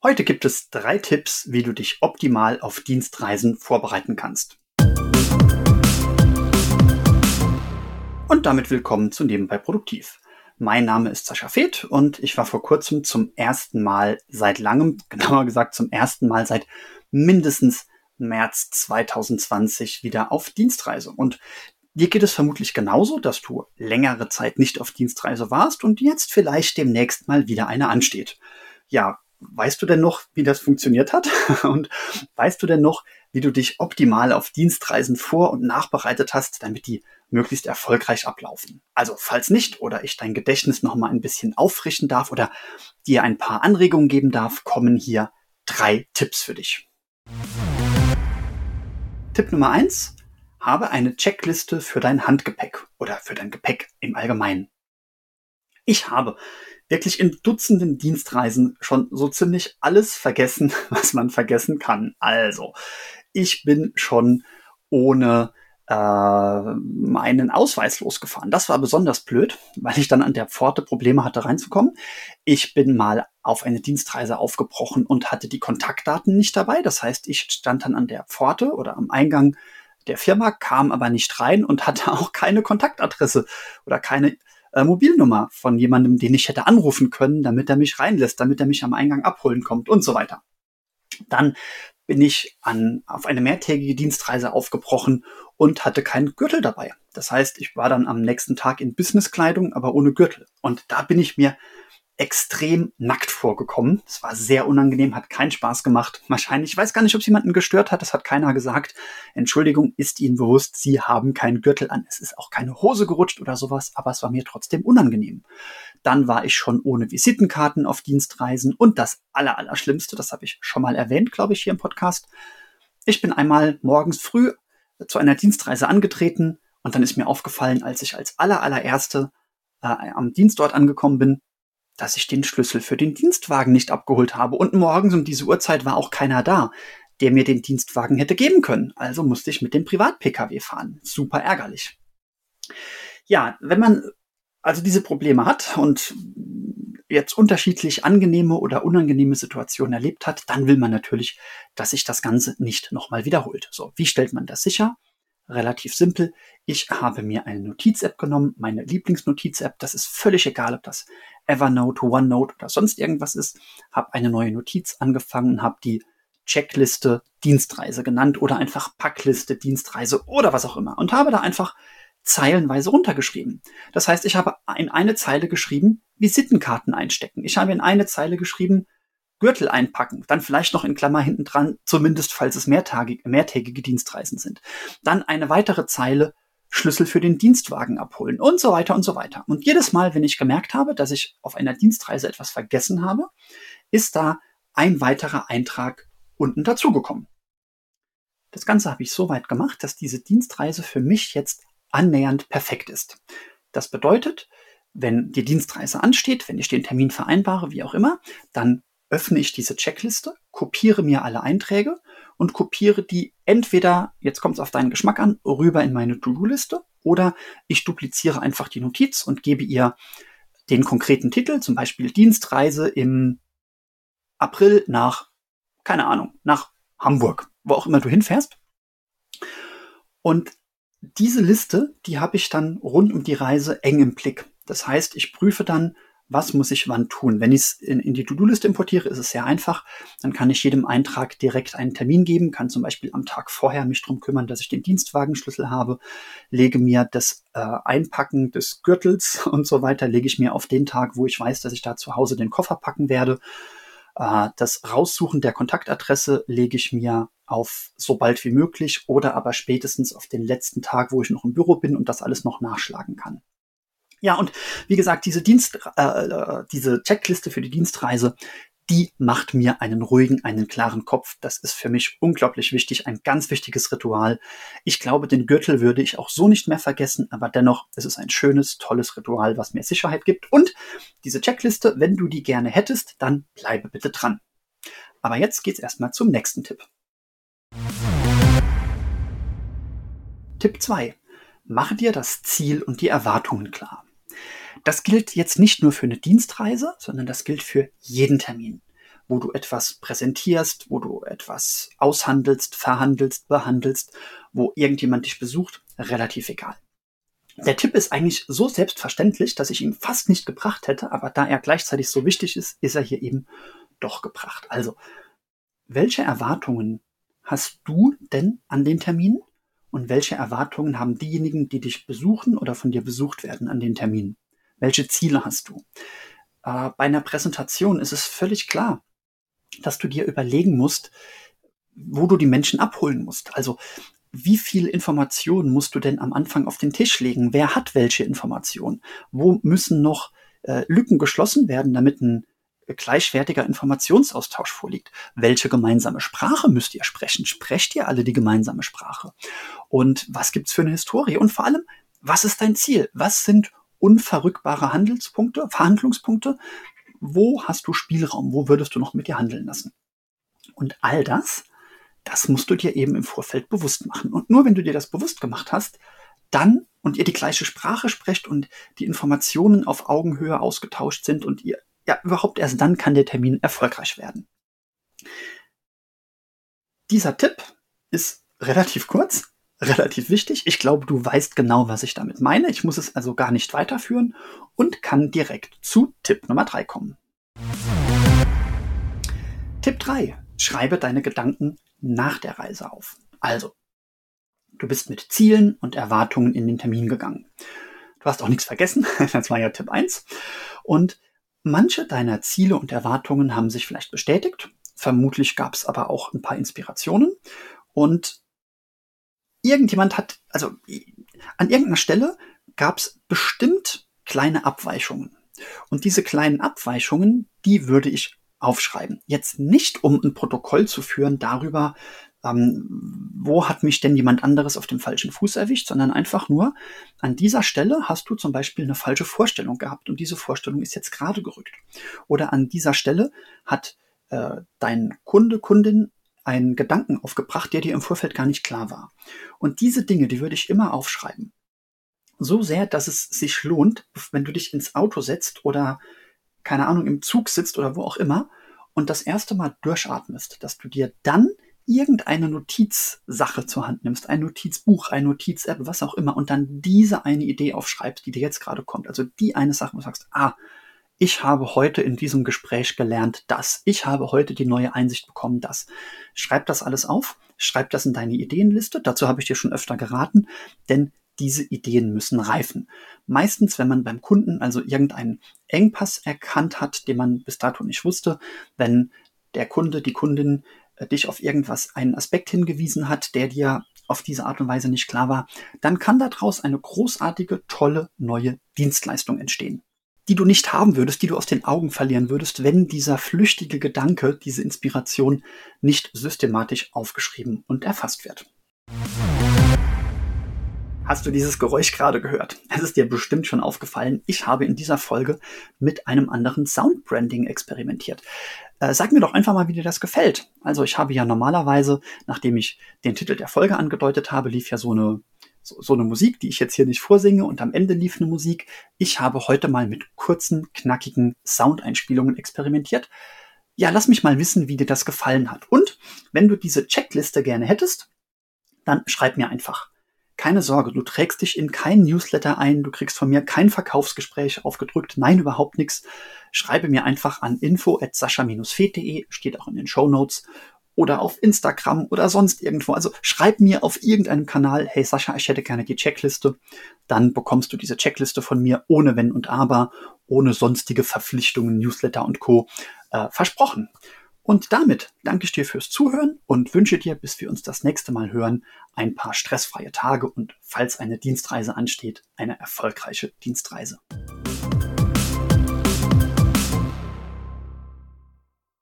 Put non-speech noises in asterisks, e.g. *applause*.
Heute gibt es drei Tipps, wie du dich optimal auf Dienstreisen vorbereiten kannst. Und damit willkommen zu Nebenbei Produktiv. Mein Name ist Sascha Feth und ich war vor kurzem zum ersten Mal seit langem, *laughs* genauer gesagt zum ersten Mal seit mindestens März 2020 wieder auf Dienstreise. Und Dir geht es vermutlich genauso, dass du längere Zeit nicht auf Dienstreise warst und jetzt vielleicht demnächst mal wieder eine ansteht. Ja, weißt du denn noch, wie das funktioniert hat? *laughs* Und weißt du denn noch, wie du dich optimal auf Dienstreisen vor- und nachbereitet hast, damit die möglichst erfolgreich ablaufen? Also, falls nicht oder ich dein Gedächtnis noch mal ein bisschen auffrischen darf oder dir ein paar Anregungen geben darf, kommen hier drei Tipps für dich. Tipp Nummer eins: habe eine Checkliste für dein Handgepäck oder für dein Gepäck im Allgemeinen. Ich habe wirklich in Dutzenden Dienstreisen schon so ziemlich alles vergessen, *laughs* was man vergessen kann. Also, ich bin schon ohne äh, meinen Ausweis losgefahren. Das war besonders blöd, weil ich dann an der Pforte Probleme hatte reinzukommen. Ich bin mal auf eine Dienstreise aufgebrochen und hatte die Kontaktdaten nicht dabei. Das heißt, ich stand dann an der Pforte oder am Eingang der Firma, kam aber nicht rein und hatte *laughs* auch keine Kontaktadresse oder keine äh, Mobilnummer von jemandem, den ich hätte anrufen können, damit er mich reinlässt, damit er mich am Eingang abholen kommt und so weiter. Dann bin ich an, auf eine mehrtägige Dienstreise aufgebrochen und hatte keinen Gürtel dabei. Das heißt, ich war dann am nächsten Tag in Businesskleidung, aber ohne Gürtel. Und da bin ich mir extrem nackt vorgekommen. Es war sehr unangenehm, hat keinen Spaß gemacht. Wahrscheinlich, ich weiß gar nicht, ob es jemanden gestört hat, das hat keiner gesagt. Entschuldigung, ist Ihnen bewusst, Sie haben keinen Gürtel an. Es ist auch keine Hose gerutscht oder sowas, aber es war mir trotzdem unangenehm. Dann war ich schon ohne Visitenkarten auf Dienstreisen und das Allerallerschlimmste, das habe ich schon mal erwähnt, glaube ich, hier im Podcast. Ich bin einmal morgens früh zu einer Dienstreise angetreten und dann ist mir aufgefallen, als ich als allerallererste äh, am Dienstort angekommen bin, dass ich den Schlüssel für den Dienstwagen nicht abgeholt habe. Und morgens um diese Uhrzeit war auch keiner da, der mir den Dienstwagen hätte geben können. Also musste ich mit dem Privat-Pkw fahren. Super ärgerlich. Ja, wenn man also diese Probleme hat und jetzt unterschiedlich angenehme oder unangenehme Situationen erlebt hat, dann will man natürlich, dass sich das Ganze nicht nochmal wiederholt. So, wie stellt man das sicher? relativ simpel. Ich habe mir eine Notiz-App genommen, meine Lieblingsnotiz-App. Das ist völlig egal, ob das Evernote, OneNote oder sonst irgendwas ist. Habe eine neue Notiz angefangen, habe die Checkliste Dienstreise genannt oder einfach Packliste Dienstreise oder was auch immer und habe da einfach zeilenweise runtergeschrieben. Das heißt, ich habe in eine Zeile geschrieben, Visitenkarten einstecken. Ich habe in eine Zeile geschrieben, Gürtel einpacken, dann vielleicht noch in Klammer hinten dran, zumindest falls es mehrtägige Dienstreisen sind. Dann eine weitere Zeile, Schlüssel für den Dienstwagen abholen und so weiter und so weiter. Und jedes Mal, wenn ich gemerkt habe, dass ich auf einer Dienstreise etwas vergessen habe, ist da ein weiterer Eintrag unten dazugekommen. Das Ganze habe ich so weit gemacht, dass diese Dienstreise für mich jetzt annähernd perfekt ist. Das bedeutet, wenn die Dienstreise ansteht, wenn ich den Termin vereinbare, wie auch immer, dann öffne ich diese Checkliste, kopiere mir alle Einträge und kopiere die entweder, jetzt kommt es auf deinen Geschmack an, rüber in meine To-Do-Liste oder ich dupliziere einfach die Notiz und gebe ihr den konkreten Titel, zum Beispiel Dienstreise im April nach, keine Ahnung, nach Hamburg, wo auch immer du hinfährst. Und diese Liste, die habe ich dann rund um die Reise eng im Blick. Das heißt, ich prüfe dann, was muss ich wann tun. Wenn ich es in, in, die To-Do-Liste importiere, ist es sehr einfach. Dann kann ich jedem Eintrag direkt einen Termin geben, kann zum Beispiel am Tag vorher mich drum kümmern, dass ich den Dienstwagenschlüssel habe, lege mir das äh, Einpacken des Gürtels *laughs* und so weiter, lege ich mir auf den Tag, wo ich weiß, dass ich da zu Hause den Koffer packen werde. Äh, das Raussuchen der Kontaktadresse lege ich mir auf so bald wie möglich oder aber spätestens auf den letzten Tag, wo ich noch im Büro bin und das alles noch nachschlagen kann. Ja, und wie gesagt, diese Dienst, äh, äh, diese Checkliste für die Dienstreise, die macht mir einen ruhigen, einen klaren Kopf. Das ist für mich unglaublich wichtig, ein ganz wichtiges Ritual. Ich glaube, den Gürtel würde ich auch so nicht mehr vergessen, aber dennoch, es ist ein schönes, tolles Ritual, was mir Sicherheit gibt. Und diese Checkliste, wenn du die gerne hättest, dann bleibe bitte dran. Aber jetzt geht's erstmal zum nächsten Tipp. Tipp 2. Mache dir das Ziel und die Erwartungen klar. Das gilt jetzt nicht nur für eine Dienstreise, sondern das gilt für jeden Termin. wo du etwas präsentierst, wo du etwas aushandelst, verhandelst, behandelst, wo irgendjemand dich besucht, relativ egal. Der Tipp ist eigentlich so selbstverständlich, dass ich ihn fast nicht gebracht hätte, aber da er gleichzeitig so wichtig ist, ist er hier eben doch gebracht. Also, welche Erwartungen hast du denn an den Termin? Und welche Erwartungen haben diejenigen, die dich besuchen oder von dir besucht werden an den Terminen? Welche Ziele hast du? Äh, bei einer Präsentation ist es völlig klar, dass du dir überlegen musst, wo du die Menschen abholen musst. Also wie viel Informationen musst du denn am Anfang auf den Tisch legen? Wer hat welche Informationen? Wo müssen noch äh, Lücken geschlossen werden, damit ein gleichwertiger Informationsaustausch vorliegt? Welche gemeinsame Sprache müsst ihr sprechen? Sprecht ihr alle die gemeinsame Sprache? Und was gibt's für eine Historie? Und vor allem, was ist dein Ziel? Was sind unverrückbare Handelspunkte, Verhandlungspunkte? Wo hast du Spielraum? Wo würdest du noch mit dir handeln lassen? Und all das das musst du dir eben im Vorfeld bewusst machen. Und nur wenn du dir das bewusst gemacht hast, dann und ihr die gleiche Sprache sprecht und die Informationen auf Augenhöhe ausgetauscht sind und ihr, ja, überhaupt erst dann kann der Termin erfolgreich werden. Dieser Tipp ist relativ kurz, relativ wichtig. Ich glaube, du weißt genau, was ich damit meine. Ich muss es also gar nicht weiterführen und kann direkt zu Tipp Nummer drei kommen. Tipp drei: Schreibe deine Gedanken nach der Reise auf. Also, du bist mit Zielen und Erwartungen in den Termin gegangen. Du hast auch nichts vergessen, *laughs* das war ja Tipp 1. Und manche deiner Ziele und Erwartungen haben sich vielleicht bestätigt. Vermutlich gab es aber auch ein paar Inspirationen. Und irgendjemand hat, also an irgendeiner Stelle gab es bestimmt kleine Abweichungen. Und diese kleinen Abweichungen, die würde ich aufschreiben. Jetzt nicht, um ein Protokoll zu führen darüber, ähm, wo hat mich denn jemand anderes auf dem falschen Fuß erwischt, sondern einfach nur, an dieser Stelle hast du zum Beispiel eine falsche Vorstellung gehabt und diese Vorstellung ist jetzt gerade gerückt. Oder an dieser Stelle hat äh, dein Kunde, Kundin einen Gedanken aufgebracht, der dir im Vorfeld gar nicht klar war. Und diese Dinge, die würde ich immer aufschreiben. So sehr, dass es sich lohnt, wenn du dich ins Auto setzt oder keine Ahnung, im Zug sitzt oder wo auch immer und das erste Mal durchatmest, dass du dir dann irgendeine Notizsache zur Hand nimmst, ein Notizbuch, ein Notiz-App, was auch immer, und dann diese eine Idee aufschreibst, die dir jetzt gerade kommt. Also die eine Sache, wo du sagst, ah, ich habe heute in diesem Gespräch gelernt das. Ich habe heute die neue Einsicht bekommen, das. Schreib das alles auf, schreib das in deine Ideenliste. Dazu habe ich dir schon öfter geraten, denn diese Ideen müssen reifen. Meistens, wenn man beim Kunden also irgendeinen Engpass erkannt hat, den man bis dato nicht wusste, wenn der Kunde, die Kundin äh, dich auf irgendwas, einen Aspekt hingewiesen hat, der dir auf diese Art und Weise nicht klar war, dann kann daraus eine großartige, tolle neue Dienstleistung entstehen, die du nicht haben würdest, die du aus den Augen verlieren würdest, wenn dieser flüchtige Gedanke, diese Inspiration nicht systematisch aufgeschrieben und erfasst wird. Hast du dieses Geräusch gerade gehört? Es ist dir bestimmt schon aufgefallen. Ich habe in dieser Folge mit einem anderen Soundbranding experimentiert. Äh, sag mir doch einfach mal, wie dir das gefällt. Also ich habe ja normalerweise, nachdem ich den Titel der Folge angedeutet habe, lief ja so eine so, so eine Musik, die ich jetzt hier nicht vorsinge und am Ende lief eine Musik. Ich habe heute mal mit kurzen, knackigen Soundeinspielungen experimentiert. Ja, lass mich mal wissen, wie dir das gefallen hat. Und wenn du diese Checkliste gerne hättest, dann schreib mir einfach keine Sorge, du trägst dich in kein Newsletter ein, du kriegst von mir kein Verkaufsgespräch aufgedrückt, nein, überhaupt nichts. Schreibe mir einfach an info at sascha-fed.de, steht auch in den Show Notes oder auf Instagram oder sonst irgendwo. Also schreib mir auf irgendeinem Kanal, hey Sascha, ich hätte gerne die Checkliste. Dann bekommst du diese Checkliste von mir ohne Wenn und Aber, ohne sonstige Verpflichtungen, Newsletter und Co. Äh, versprochen. Und damit danke ich dir fürs Zuhören und wünsche dir, bis wir uns das nächste Mal hören, ein paar stressfreie Tage und falls eine Dienstreise ansteht, eine erfolgreiche Dienstreise.